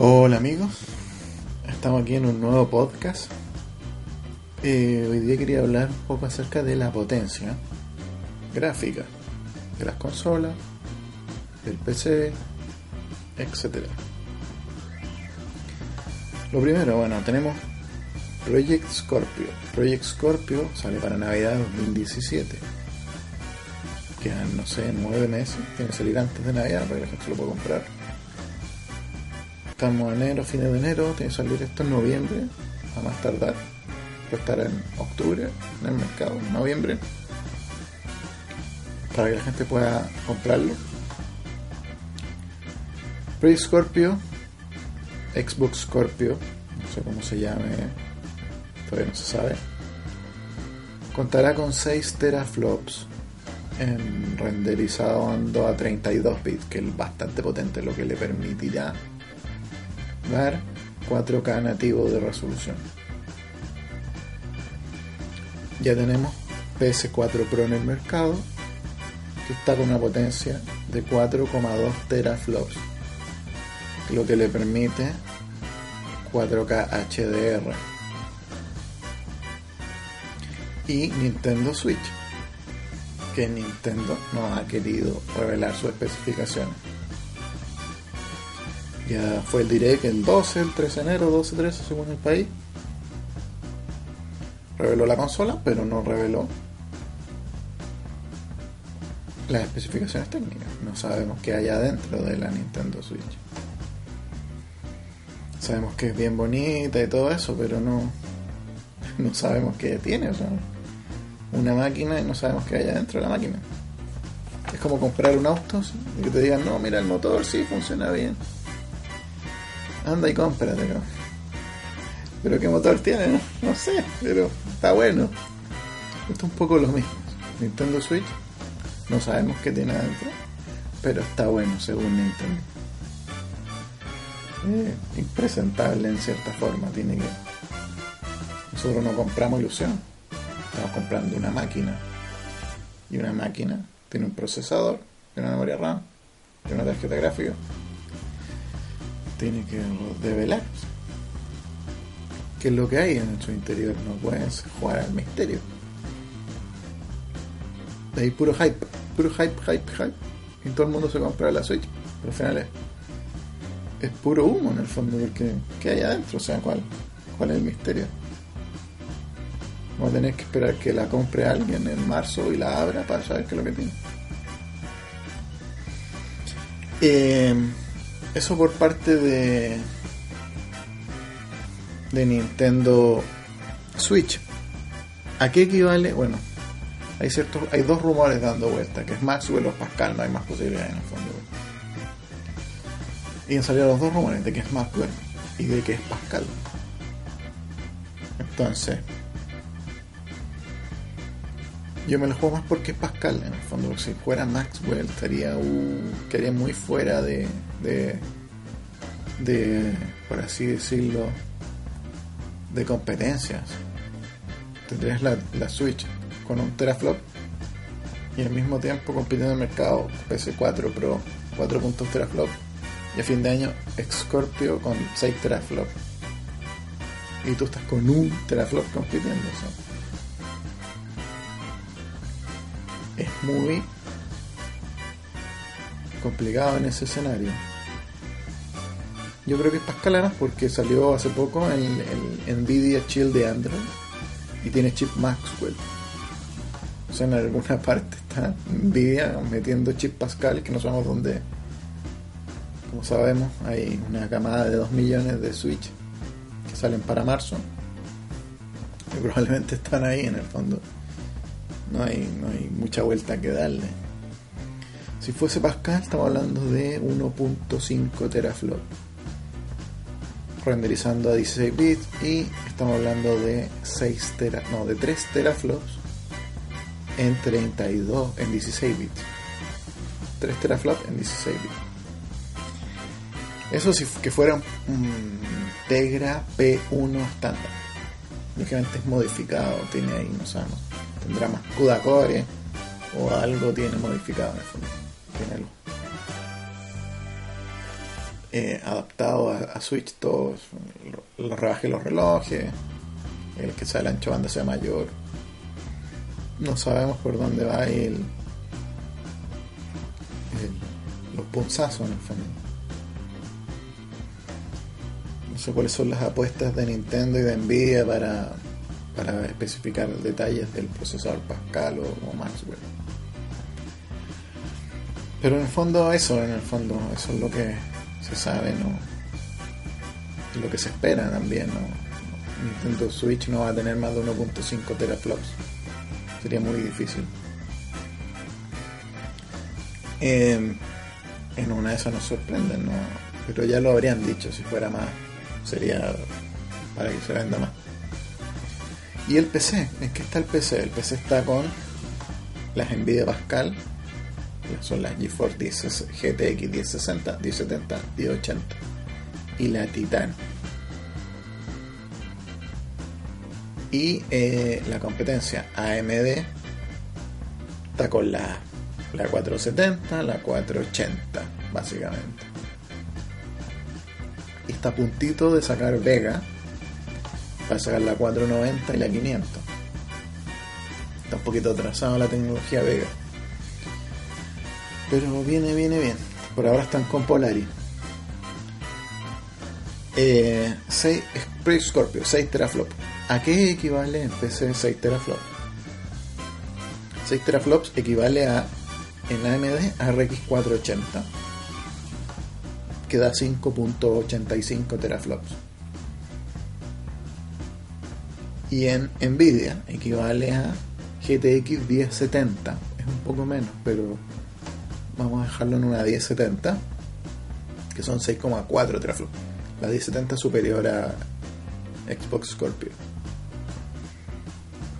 Hola amigos, estamos aquí en un nuevo podcast. Eh, hoy día quería hablar un poco acerca de la potencia gráfica de las consolas, del PC, etc. Lo primero, bueno, tenemos Project Scorpio. Project Scorpio sale para Navidad 2017. Quedan, no sé, nueve meses. Tiene que salir antes de Navidad para que la gente lo pueda comprar Estamos en enero, fines de enero, tiene que salir esto en noviembre, a más tardar. Puede estar en octubre en el mercado, en noviembre, para que la gente pueda comprarlo. Pre Scorpio, Xbox Scorpio, no sé cómo se llame, todavía no se sabe. Contará con 6 teraflops en renderizado a 32 bits, que es bastante potente, lo que le permitirá dar 4K nativo de resolución. Ya tenemos PS4 Pro en el mercado, que está con una potencia de 4,2 teraflops, lo que le permite 4K HDR. Y Nintendo Switch, que Nintendo no ha querido revelar sus especificaciones ya fue el direct el 12, el 13 de enero, 12-13 según el país. Reveló la consola, pero no reveló las especificaciones técnicas. No sabemos qué hay adentro de la Nintendo Switch. Sabemos que es bien bonita y todo eso, pero no, no sabemos qué tiene. O sea, una máquina y no sabemos qué hay adentro de la máquina. Es como comprar un auto y que te digan, no, mira el motor sí funciona bien anda y cómpratelo. Pero qué motor tiene, no, sé, pero está bueno. Esto es un poco lo mismo. Nintendo Switch, no sabemos qué tiene adentro, pero está bueno según Nintendo. impresentable en cierta forma, tiene que. Nosotros no compramos ilusión, estamos comprando una máquina. Y una máquina tiene un procesador, tiene una memoria RAM, tiene una tarjeta gráfica, tiene que develar qué es lo que hay en su interior. No pueden jugar al misterio. De ahí puro hype, puro hype, hype, hype. Y todo el mundo se compra la Switch. Pero al final es, puro humo en el fondo, porque ¿qué hay adentro? O sea, ¿cuál, cuál es el misterio? Vamos a tener que esperar que la compre alguien en marzo y la abra para saber qué es lo que tiene. Eh, eso por parte de de Nintendo Switch. ¿A qué equivale? Bueno, hay ciertos, hay dos rumores dando vuelta, que es Maxwell o Pascal, no hay más posibilidades en el fondo. Y han salido los dos rumores de que es Maxwell y de que es Pascal. Entonces, yo me lo juego más porque es Pascal, en el fondo. Si fuera Maxwell, estaría, uh, muy fuera de, de, de, por así decirlo, de competencias. Tendrías la, la Switch con un teraflop y al mismo tiempo compitiendo en el mercado PS4 Pro 4 puntos teraflop. Y a fin de año Scorpio con 6 teraflop. Y tú estás con un teraflop compitiendo es muy complicado en ese escenario. Yo creo que es Pascal porque salió hace poco el, el Nvidia Chill de Android y tiene chip Maxwell. O sea, en alguna parte está Nvidia metiendo chip Pascal que no sabemos dónde. Como sabemos, hay una camada de 2 millones de Switch que salen para marzo. Y probablemente están ahí en el fondo no hay, no hay mucha vuelta que darle. Si fuese Pascal, estamos hablando de 1.5 teraflop renderizando a 16 bits y estamos hablando de 6 tera, no, de 3 teraflops en 32 en 16 bits. 3 teraflops en 16 bits. Eso si que fuera un Tegra P1 estándar. Lógicamente es modificado, tiene ahí, no sabemos tendrá más CUDA core o algo tiene modificado en el fondo. Eh, adaptado a, Switch, todos los rebajes los relojes, el que sea el ancho banda sea mayor. No sabemos por dónde va el, los punzazos en el fondo. No sé cuáles son las apuestas de Nintendo y de Nvidia para, para especificar detalles del procesador Pascal o, Maxwell. Pero en el fondo eso, en el fondo eso es lo que se sabe, ¿no? Lo que se espera también, ¿no? Nintendo Switch no va a tener más de 1.5 teraflops. Sería muy difícil. Em, en una de esas nos sorprenden, ¿no? Pero ya lo habrían dicho, si fuera más, sería para que se venda más. Y el PC, ¿en qué está el PC? El PC está con las Nvidia Pascal, son las GeForce GTX 1060, 1070, 1080 y la Titan. Y eh, la competencia AMD está con la, la 470, la 480, básicamente. Y está a puntito de sacar Vega para sacar la 490 y la 500. Está un poquito atrasado la tecnología Vega. Pero viene, viene bien. Por ahora están con Polaris. Eh, 6 Scorpio, 6 teraflops. ¿A qué equivale en PC 6 teraflops? 6 teraflops equivale a en AMD a RX 480 que da 5.85 teraflops y en Nvidia equivale a GTX 1070 es un poco menos pero vamos a dejarlo en una 1070 que son 6,4 teraflops la 1070 es superior a Xbox Scorpio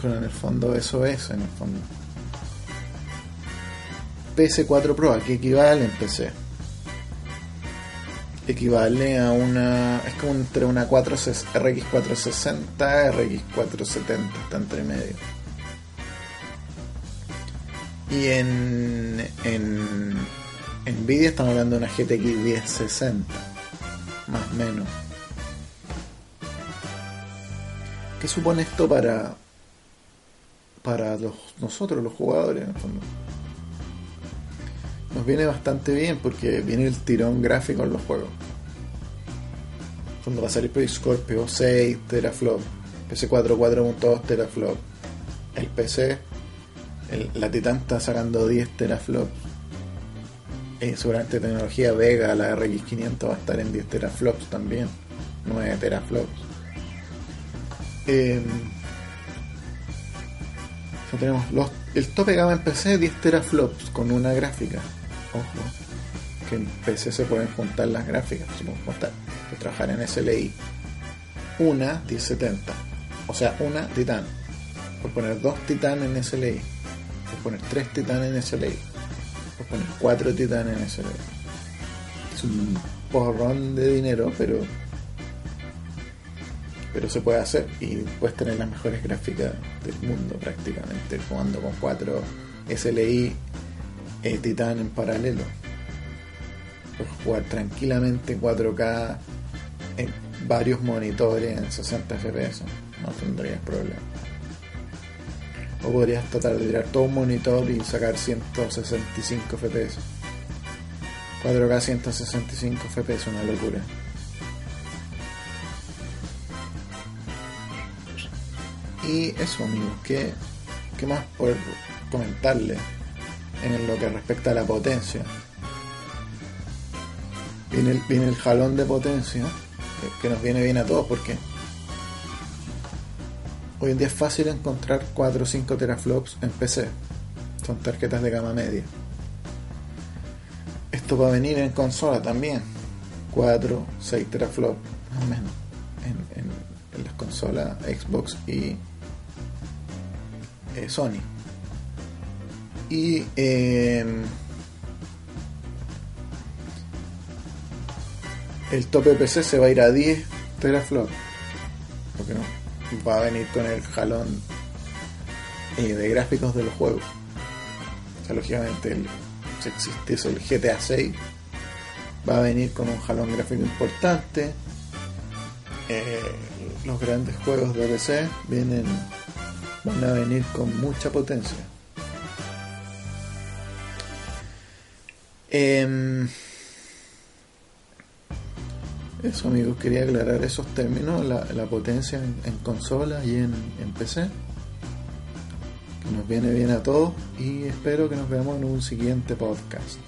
pero en el fondo eso es, en el fondo. PS4 Pro, ¿a qué equivale en PC? Equivale a una. Es como entre una 4, RX 460 RX 470, está entre medio. Y en, en Nvidia estamos hablando de una GTX 1060, más o menos. ¿Qué supone esto para, para nosotros los jugadores en el fondo. Nos viene bastante bien porque viene el tirón gráfico en los juegos. Cuando va a salir Scorpio 6 teraflop, PC4 4.2 teraflop, el PC, la Titan está sacando 10 teraflops. Y seguramente tecnología Vega, la RX 500 va a estar en 10 teraflops también, 9 teraflops. Eh, tenemos los, el tope gama en PC 10 teraflops con una gráfica. Ojo, que en PC se pueden juntar las gráficas, se pueden juntar, trabajar en SLI. Una 1070, o sea, una Titan. Por poner dos Titan en SLI, por poner tres Titan en SLI, por poner cuatro Titan en SLI. Es un porrón de dinero, pero pero se puede hacer. Y puedes tener las mejores gráficas del mundo prácticamente jugando con 4 SLI eh, Titan en paralelo. Puedes jugar tranquilamente 4K en varios monitores en 60 FPS no tendrías problema o podrías tratar de tirar todo un monitor y sacar 165 FPS 4K 165 FPS una locura Y eso, amigos, ¿qué, qué más por comentarle en lo que respecta a la potencia? Viene el, viene el jalón de potencia, que, nos viene bien a todos, porque hoy en día es fácil encontrar 4 o 5 teraflops en PC. Son tarjetas de gama media. Esto va a venir en consola también. 4, 6 teraflops, más o menos. En, en las consolas Xbox y eh, Sony. Y em, el tope PC se va a ir a 10 teraflops. Porque no va a venir con el jalón eh, de gráficos de los juegos. O sea, lógicamente, si existiese el GTA 6, va a venir con un jalón gráfico importante. Eh, los grandes juegos de PC vienen van a venir con mucha potencia. Em, eso amigos, quería aclarar esos términos, la, potencia en, consolas y en, en PC. Que nos viene bien a todos y espero que nos veamos en un siguiente podcast.